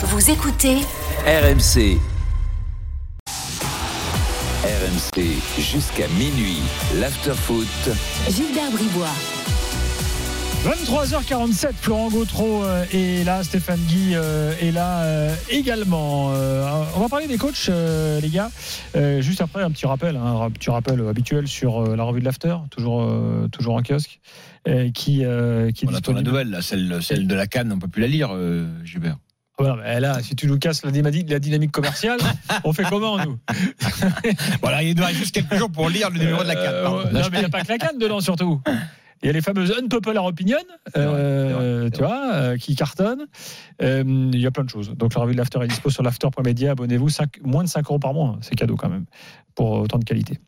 Vous écoutez RMC. RMC jusqu'à minuit. L'afterfoot. Gilbert Bribois. 23h47, Florent Gautreau euh, est là, Stéphane Guy euh, est là euh, également. On va parler des coachs, les gars. Juste après, un petit rappel, hein, un petit rappel habituel sur la revue de l'After, toujours, toujours en kiosque, qui, qui On attend la nouvelle, là, celle, celle de la Cannes, on peut plus la lire, Gilbert. Voilà, là, si tu nous casses la, dynamique- la dynamique commerciale, on fait comment, nous Voilà, il nous reste juste quelques jours pour lire le numéro de la Cannes. Euh, Non, mais il n'y a pas que la canne dedans, surtout. Il y a les fameuses unpopular vrai, euh, vrai, tu vois, euh, qui cartonnent. Il y a plein de choses. Donc la revue de l'After est dispo sur l'after.media. Abonnez-vous, moins de 5 euros par mois. hein. C'est cadeau quand même, pour autant de qualité.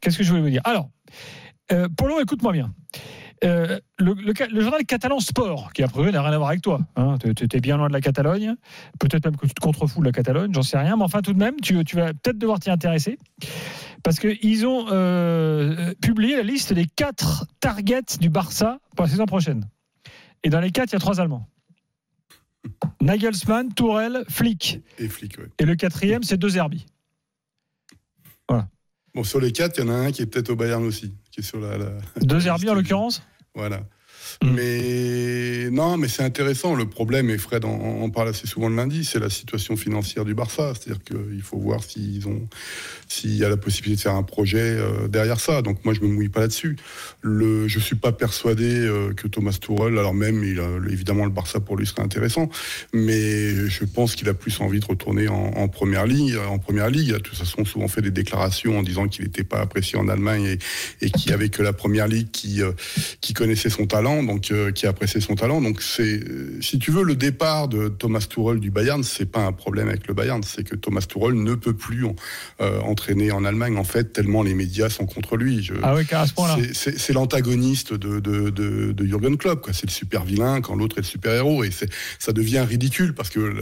Qu'est-ce que je voulais vous dire? Alors, Polo, écoute-moi bien. Euh, le, le ca- le journal catalan Sport, qui a priori n'a rien à voir avec toi, hein, tu étais bien loin de la Catalogne, peut-être même que tu te contrefous de la Catalogne, j'en sais rien, mais enfin tout de même, tu, tu vas peut-être devoir t'y intéresser, parce qu'ils ont euh, publié la liste des quatre targets du Barça pour la saison prochaine. Et dans les quatre, il y a trois Allemands. Nagelsmann, Tourelle, Flick. Et flic, ouais. Et le quatrième, c'est deux Herbie. Bon, sur les quatre, il y en a un qui est peut-être au Bayern aussi, qui est sur la. la- Deux Herbie en l'occurrence Voilà. Mm. Mais non, mais c'est intéressant. Le problème, et Fred en, parle assez souvent le lundi, c'est la situation financière du Barça. C'est-à-dire qu'il faut voir s'ils ont, s'il y a la possibilité de faire un projet euh, derrière ça. Donc moi, je me mouille pas là-dessus. Le, je suis pas persuadé euh, que Thomas Tuchel, alors même, évidemment, le Barça pour lui serait intéressant, mais je pense qu'il a plus envie de retourner en, première ligue. En première ligue, de toute façon souvent fait des déclarations en disant qu'il n'était pas apprécié en Allemagne et, qu'il y avait que la première ligue qui euh, qui connaissait son talent, donc euh, qui appréciait son talent. Donc c'est, euh, si tu veux, le départ de Thomas Tuchel du Bayern, c'est pas un problème avec le Bayern, c'est que Thomas Tuchel ne peut plus euh, entraîner en Allemagne en fait tellement les médias sont contre lui. Je, Ah oui, à ce point-là. c'est- l'antagoniste de, de, de, de Jürgen Klopp. quoi. C'est le super vilain quand l'autre est le super héros. Et c'est- ça devient ridicule parce que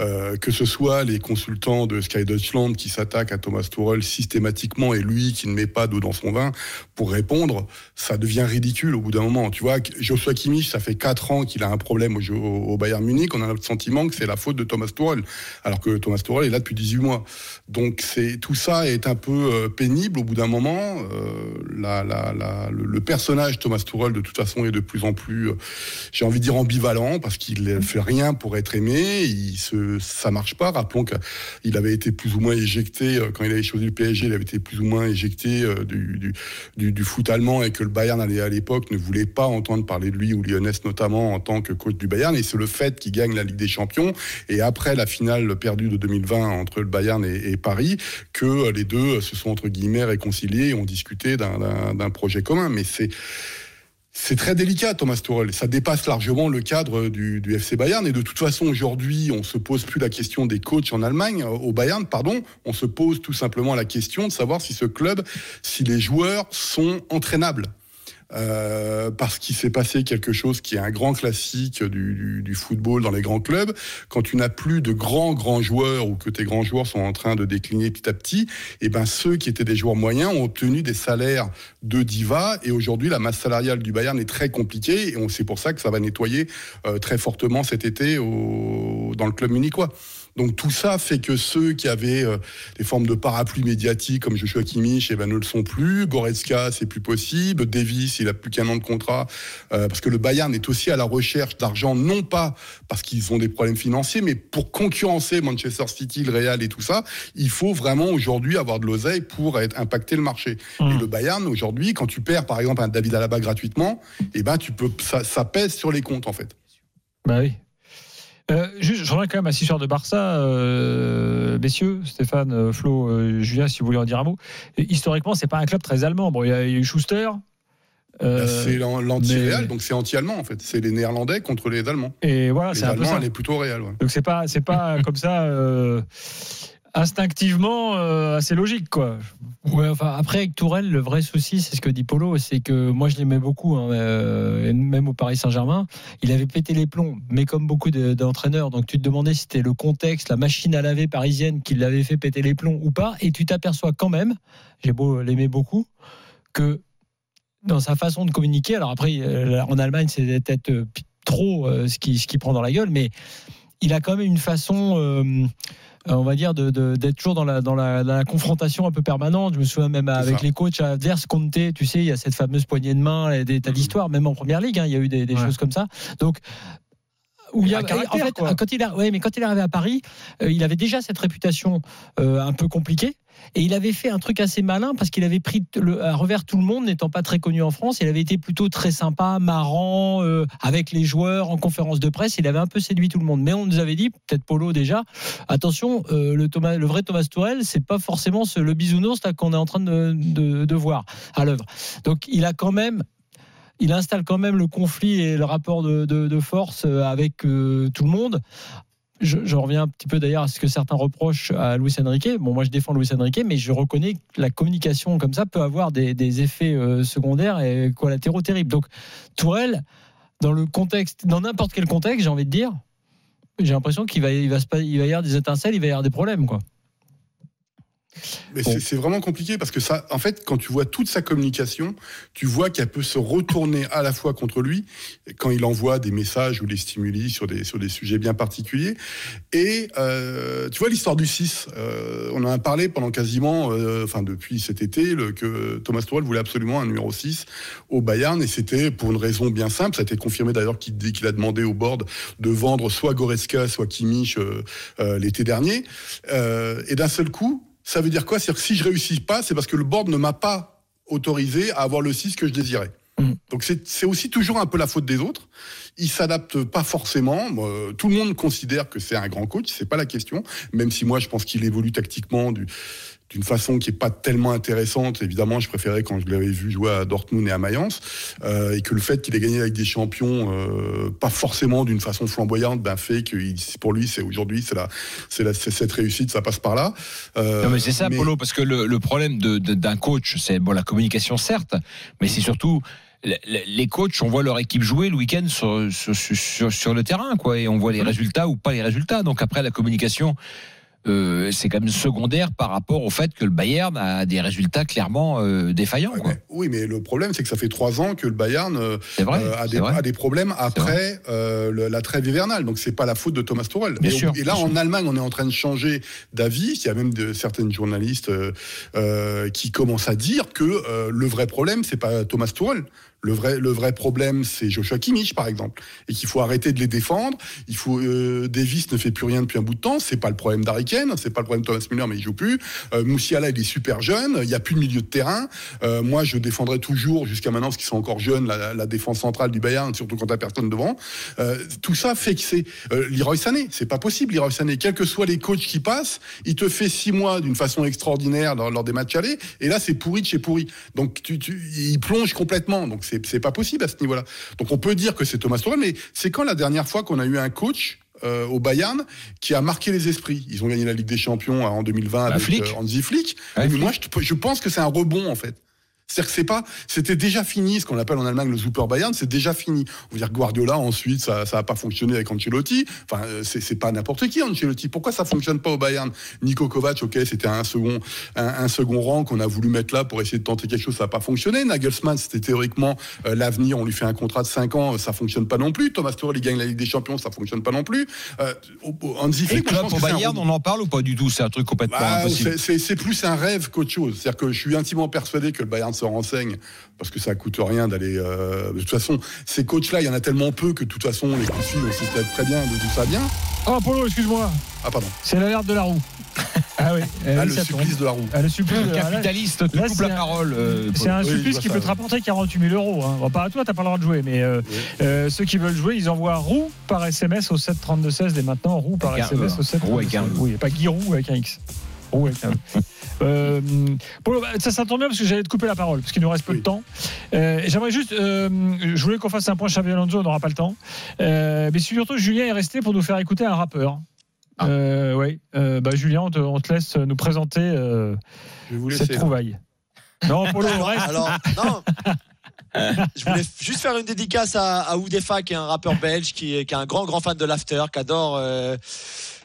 euh, que ce soit les consultants de Sky Deutschland qui s'attaquent à Thomas Tuchel systématiquement et lui qui ne met pas d'eau dans son vin pour répondre, ça devient ridicule au bout d'un moment. Tu vois, Joshua Kimmich, ça fait quatre ans qu'il a un problème au, Bayern Munich. On a le sentiment que c'est la faute de Thomas Tuchel, alors que Thomas Tuchel est là depuis 18 mois. Donc c'est tout ça est un peu euh, pénible au bout d'un moment. Euh, le, personnage Thomas Tuchel de toute façon est de plus en plus, euh, j'ai envie de dire ambivalent parce qu'il ne fait rien pour être aimé. Il se, ça marche pas. Rappelons qu'il avait été plus ou moins éjecté quand il avait choisi le PSG. Il avait été plus ou moins éjecté du, du, foot allemand et que le Bayern à l'époque ne voulait pas entendre parler de lui ou Lyonnais notamment en tant que coach du Bayern. Et c'est le fait qu'il gagne la Ligue des Champions et après la finale perdue de 2020 entre le Bayern et, Paris que les deux se sont entre guillemets réconciliés et ont discuté d'un- projet commun. Mais c'est c'est très délicat, Thomas Tuchel. Ça dépasse largement le cadre du, FC Bayern. Et de toute façon, aujourd'hui, on se pose plus la question des coachs en Allemagne, euh, au Bayern, pardon. On se pose tout simplement la question de savoir si ce club, si les joueurs sont entraînables. Euh, parce qu'il s'est passé quelque chose qui est un grand classique du, football dans les grands clubs. Quand tu n'as plus de grands grands joueurs ou que tes grands joueurs sont en train de décliner petit à petit, et ben ceux qui étaient des joueurs moyens ont obtenu des salaires de diva. Et aujourd'hui, la masse salariale du Bayern est très compliquée. Et c'est pour ça que ça va nettoyer euh, très fortement cet été dans le club munichois. Donc tout ça fait que ceux qui avaient euh, des formes de parapluie médiatique comme Joshua Kimmich, eh ben, ne le sont plus. Goretzka, c'est plus possible. Davis, il a plus qu'un an de contrat euh, parce que le Bayern est aussi à la recherche d'argent, non pas parce qu'ils ont des problèmes financiers, mais pour concurrencer Manchester City, le Real et tout ça, il faut vraiment aujourd'hui avoir de l'oseille pour être, impacter le marché. Mmh. Et le Bayern aujourd'hui, quand tu perds par exemple un David Alaba gratuitement, eh ben tu peux, ça, ça pèse sur les comptes en fait. Bah oui. Euh, juste, je reviens quand même à cette histoire de Barça, euh, messieurs, Stéphane, euh, Flo, euh, Julien, si vous voulez en dire un mot. Et historiquement, c'est pas un club très allemand. Bon, il y a il y a eu Schuster. Bah, c'est l'an- l'anti-Real, mais- donc c'est anti-allemand en fait. C'est les Néerlandais contre les Allemands. et voilà, c'est un peu ça. elle est plutôt Real. ouais. Donc c'est pas, c'est pas comme ça instinctivement euh, assez logique, quoi. Ouais, enfin, après, avec Tourelle, le vrai souci, c'est ce que dit Polo, c'est que moi, je l'aimais beaucoup, hein, euh, même au Paris Saint-Germain. Il avait pété les plombs, mais comme beaucoup de- d'entraîneurs. Donc, tu te demandais si c'était le contexte, la machine à laver parisienne qui l'avait fait péter les plombs ou pas. Et tu t'aperçois quand même, j'ai beau l'aimer beaucoup, que dans sa façon de communiquer, alors après, euh, en Allemagne, c'est peut-être euh, trop ce qu'il ce qu'il prend dans la gueule, mais il a quand même une façon. Euh, on va dire de- de- d'être toujours dans la, dans, la, dans la confrontation un peu permanente. Je me souviens même avec ça. les coachs adverses, Conte, tu sais, il y a cette fameuse poignée de main, et des tas d'histoires, même en première ligue, hein, il y a eu des, des Ouais. choses comme ça. Donc, où il y a, Un caractère, en fait, quand il a, ouais, mais quand il est arrivé à Paris, euh, il avait déjà cette réputation euh, un peu compliquée. Et il avait fait un truc assez malin parce qu'il avait pris le, à revers tout le monde, n'étant pas très connu en France. Il avait été plutôt très sympa, marrant, euh, avec les joueurs en conférence de presse. Il avait un peu séduit tout le monde. Mais on nous avait dit, peut-être Polo déjà, attention, euh, le, Thomas, le vrai Thomas Tourel, c'est pas forcément ce- le bisounours là, qu'on est en train de, de- de voir à l'œuvre. Donc il a quand même il installe quand même le conflit et le rapport de, force euh, avec euh, tout le monde. Je, reviens un petit peu d'ailleurs à ce que certains reprochent à Luis Enrique. Bon, moi je défends Luis Enrique, mais je reconnais que la communication comme ça peut avoir des, effets euh, secondaires et collatéraux terribles. Donc Tourelle, dans le contexte, dans n'importe quel contexte, j'ai envie de dire, j'ai l'impression qu'il va, va, va y avoir des étincelles, il va y avoir des problèmes, quoi. Mais Bon. c'est- vraiment compliqué parce que ça, en fait, quand tu vois toute sa communication, tu vois qu'elle peut se retourner à la fois contre lui quand il envoie des messages ou des stimuli sur des sur des sujets bien particuliers. Et euh, tu vois l'histoire du 6, euh, on en a parlé pendant quasiment, euh, enfin depuis cet été, le, que Thomas Tuchel voulait absolument un numéro 6 au Bayern et c'était pour une raison bien simple. Ça a été confirmé d'ailleurs qu'il qu'il a demandé au board de vendre soit Goretzka, soit Kimmich euh, euh, l'été dernier. Euh, et d'un seul coup, ça veut dire quoi? C'est-à-dire que si je réussis pas, c'est parce que le board ne m'a pas autorisé à avoir le 6 que je désirais. Mm. Donc c'est aussi toujours un peu la faute des autres. Il s'adapte pas forcément. Tout le monde considère que c'est un grand coach, c'est pas la question. Même si moi je pense qu'il évolue tactiquement du- d'une façon qui est pas tellement intéressante. Évidemment, je préférais quand je l'avais vu jouer à Dortmund et à Mayence, euh, et que le fait qu'il ait gagné avec des champions, euh, pas forcément d'une façon flamboyante, ben fait que il- pour lui c'est aujourd'hui c'est la c'est la cette réussite, ça passe par là. Euh, Non, mais c'est ça, mais- Polo, parce que le, le problème de- de- d'un coach, c'est bon, la communication, certes, mais c'est surtout le- le- les coachs, on voit leur équipe jouer le week-end sur, sur, sur, sur le terrain, quoi, et on voit les résultats ou pas les résultats. Donc après, la communication, euh, c'est quand même secondaire par rapport au fait que le Bayern a des résultats clairement euh, défaillants. Ouais, quoi. mais- oui, mais le problème, c'est que ça fait trois ans que le Bayern euh, vrai, a, des, vrai. a des problèmes après le- la trêve hivernale. Donc, c'est pas la faute de Thomas Tuchel. Bien et, sûr, et là, bien en sûr. Allemagne, on est en train de changer d'avis. Il y a même de, certaines journalistes qui commencent à dire que le vrai problème, c'est pas Thomas Tuchel. Le vrai, problème, c'est Joshua Kimmich, par exemple, et qu'il faut arrêter de les défendre. Il faut euh, Davis ne fait plus rien depuis un bout de temps. C'est pas le problème d'Harry c'est pas le problème de Thomas Müller, mais il joue plus. Euh, Moussiala, il est super jeune. Il y a plus de milieu de terrain. Euh, moi, je défendrai toujours jusqu'à maintenant, parce qu'ils sont encore jeunes, la, défense centrale du Bayern, surtout quand t'as personne devant. Tout ça fait que c'est Leroy Sané. C'est pas possible, Leroy Sané. Quels que soient les coachs qui passent, il te fait six mois d'une façon extraordinaire lors, des matchs allés, et là, c'est pourri de chez pourri. Donc, il plonge complètement. Donc, c'est c'est pas possible à ce niveau-là. Donc, on peut dire que c'est Thomas Tuchel, mais c'est quand la dernière fois qu'on a eu un coach euh, au Bayern qui a marqué les esprits? Ils ont gagné la Ligue des Champions en 2020 avec Flick. euh, Hansi Flick. Ouais, mais Flick. moi, je, je pense que c'est un rebond en fait. C'est-à-dire que c'est pas, c'était déjà fini, ce qu'on appelle en Allemagne le Super Bayern, c'est déjà fini. On veut dire Guardiola, ensuite, ça, ça a pas fonctionné avec Ancelotti. Enfin, euh, c'est, c'est pas n'importe qui, Ancelotti. Pourquoi ça fonctionne pas au Bayern? Nico Kovac, ok, c'était un second, un, un second rang qu'on a voulu mettre là pour essayer de tenter quelque chose, ça a pas fonctionné. Nagelsmann, c'était théoriquement euh, l'avenir, on lui fait un contrat de 5 ans, ça fonctionne pas non plus. Thomas Tuchel, il gagne la Ligue des Champions, ça fonctionne pas non plus. Euh, Et Flick, club un Bayern, on en parle ou pas du tout? C'est un truc complètement Bah, impossible. c'est plus un rêve qu'autre chose. C'est-à-dire que je suis intimement persuadé que le Bayern se renseigne parce que ça coûte rien d'aller. euh, de toute façon, ces coachs-là, il y en a tellement peu que de toute façon, les fil, on sait peut-être très bien de d'où ça vient. Oh, Polo, excuse-moi. Ah, pardon. C'est l'alerte de la roue. Ah oui. eh Ah, oui, le supplice tombe. de la roue. Ah, le supplice. Le de- ah, là, capitaliste te là, coupe la un- parole. euh, C'est un Oui, je supplice qui ça, peut te rapporter 48 000 euros. Hein. Bon, pas à toi, t'as pas le droit de jouer, mais euh, euh, ceux qui veulent jouer, ils envoient roue par SMS au 7 32 16 dès maintenant. Roue par Avec SMS E, au 7 roue avec un E. Oui, pas Guy Roux avec un X. Un E. Euh, Polo, bah, ça, ça tombe bien parce que j'allais te couper la parole parce qu'il nous reste peu Oui. de temps. Euh, et J'aimerais juste, euh, je voulais qu'on fasse un point Xavi Alonso, on n'aura pas le temps. Euh, mais surtout, Julien est resté pour nous faire écouter un rappeur. Ah. Euh, oui, Euh, bah, Julien, on te, on te laisse nous présenter euh, Je vais vous cette laisser. trouvaille. Non, Polo, reste. Alors, non, Je voulais juste faire une dédicace à, à Oudefa, qui est un rappeur belge, qui est, un grand, grand fan de l'after, qui adore euh,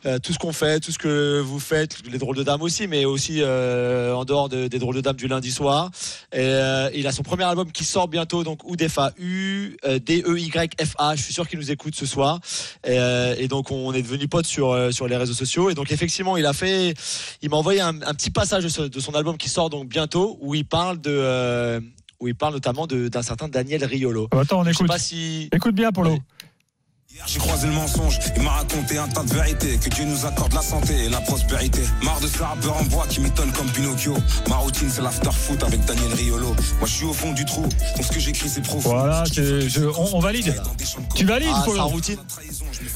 euh, tout ce qu'on fait, tout ce que vous faites, les drôles de dames aussi, mais aussi euh, en dehors de- des drôles de dames du lundi soir. Et, euh, il a son premier album qui sort bientôt, donc Oudefa, U-D-E-Y-F-A. Je suis sûr qu'il nous écoute ce soir. Et, euh, donc, on est devenus potes sur, euh, sur les réseaux sociaux. Et donc, effectivement, il a fait, il m'a envoyé un, petit passage de, de son album qui sort donc bientôt, où il parle de, euh, où il parle notamment de- d'un certain Daniel Riolo. Attends, on Je sais écoute. pas si. Écoute bien, Polo. Hier, J'ai croisé le mensonge, il m'a raconté un tas de vérités Que Dieu nous accorde la santé et la prospérité Marre de ce rappeur en bois qui m'étonne comme Pinocchio Ma routine c'est l'after foot avec Daniel Riolo Moi je suis au fond du trou, donc ce que j'écris c'est profond Voilà, je- on, on valide. Tu valides, Ah, sa Polo routine.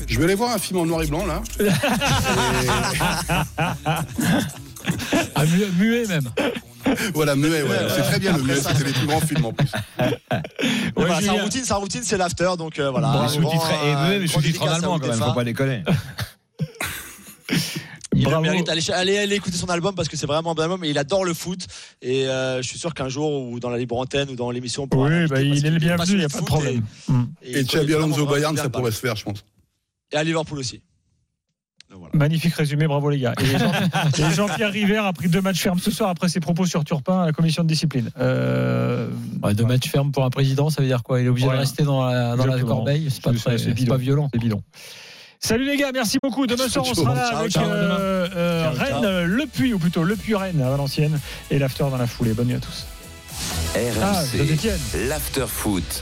Je vais aller voir un film en noir et blanc là. Ah, mu- muet même. Voilà, muet, ouais. Ouais, C'est très bien le muet, c'était les plus grands films en plus. Ouais, Voilà, sa routine, sa routine, c'est l'after, donc euh, voilà. Bon, grand, et euh, même grand sous-titré en allemand quand même, faut pas déconner. Il le Bravo. mérite. Allez, allez, allez écouter son album parce que c'est vraiment un bon album et il adore le foot. Et euh, je suis sûr qu'un jour, ou dans la libre antenne ou dans l'émission, Oui, bah, il est le bienvenu, il n'y a pas de problème. Et, Et il Xabi vraiment, Alonso Bayern, ça pourrait se faire, je pense. Et à Liverpool aussi. Voilà. Magnifique résumé, bravo les gars. Et Jean- et Jean-Pierre River a pris deux matchs fermes ce soir après ses propos sur Turpin à la commission de discipline. Euh, Ouais, deux matchs fermes pour un président, ça veut dire quoi? Il est obligé Voilà. de rester dans la, dans la Exactement. corbeille? C'est pas, très- violent. C'est bidon. Salut les gars, merci beaucoup. Demain soir, on sera là Ciao, avec ciao. euh, euh, Ciao. Rennes, Le Puy, ou plutôt Le Puy Rennes à Valenciennes, et l'after dans la foulée. Bonne nuit à tous. Ah, RMC, Saint-Etienne. l'after foot.